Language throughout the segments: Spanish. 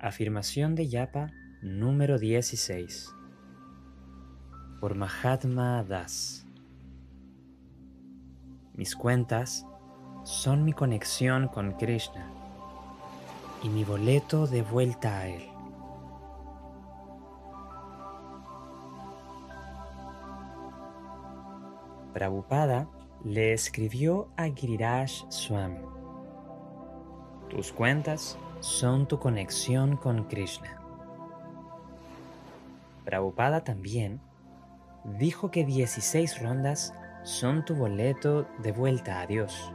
Afirmación de Yapa número 16 por Mahatma Das. Mis cuentas son mi conexión con Krishna y mi boleto de vuelta a Él. Prabhupada le escribió a Giriraj Swami. Tus cuentas son tu conexión con Krishna. Prabhupada también dijo que 16 rondas son tu boleto de vuelta a Dios.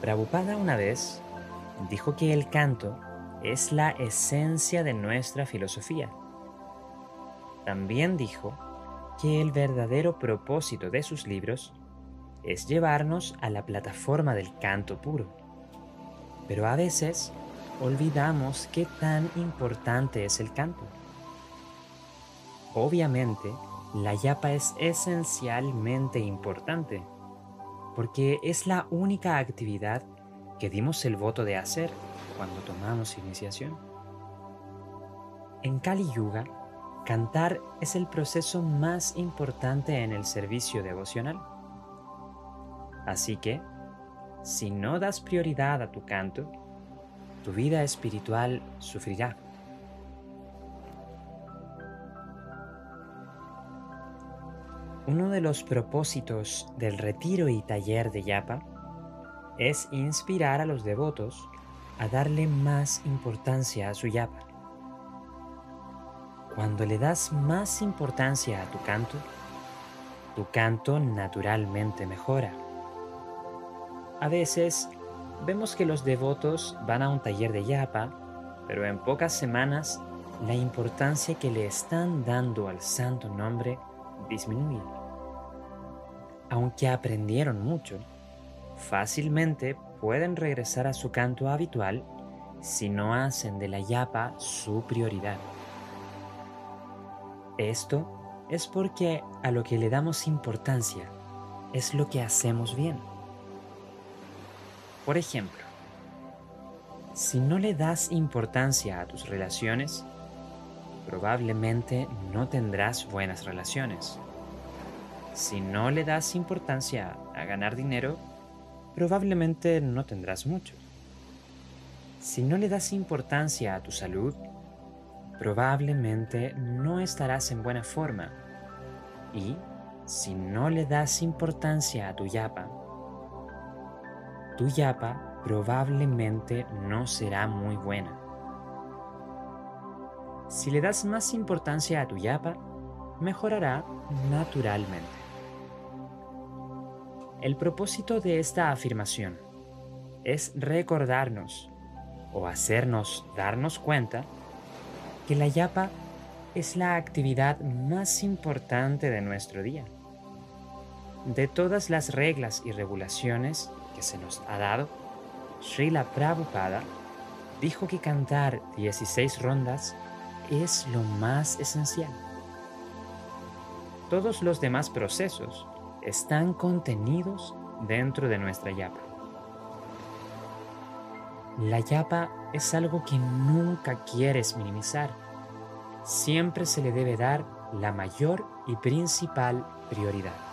Prabhupada una vez dijo que el canto es la esencia de nuestra filosofía. También dijo que el verdadero propósito de sus libros es llevarnos a la plataforma del canto puro. Pero a veces olvidamos qué tan importante es el canto. Obviamente, la yapa es esencialmente importante, porque es la única actividad que dimos el voto de hacer cuando tomamos iniciación. En Kali Yuga, cantar es el proceso más importante en el servicio devocional. Así que, si no das prioridad a tu canto, tu vida espiritual sufrirá. Uno de los propósitos del retiro y taller de Yapa es inspirar a los devotos a darle más importancia a su Yapa. Cuando le das más importancia a tu canto, tu canto naturalmente mejora. A veces vemos que los devotos van a un taller de Yapa, pero en pocas semanas la importancia que le están dando al santo nombre disminuye aunque aprendieron mucho, fácilmente pueden regresar a su canto habitual si no hacen de la yapa su prioridad. Esto es porque a lo que le damos importancia es lo que hacemos bien. Por ejemplo, si no le das importancia a tus relaciones, probablemente no tendrás buenas relaciones. Si no le das importancia a ganar dinero, probablemente no tendrás mucho. Si no le das importancia a tu salud, probablemente no estarás en buena forma. Y si no le das importancia a tu yapa, tu yapa probablemente no será muy buena. Si le das más importancia a tu yapa, mejorará naturalmente. El propósito de esta afirmación es recordarnos o hacernos darnos cuenta que la yapa es la actividad más importante de nuestro día. De todas las reglas y regulaciones se nos ha dado, Srila Prabhupada dijo que cantar 16 rondas es lo más esencial. Todos los demás procesos están contenidos dentro de nuestra yapa. La yapa es algo que nunca quieres minimizar. Siempre se le debe dar la mayor y principal prioridad.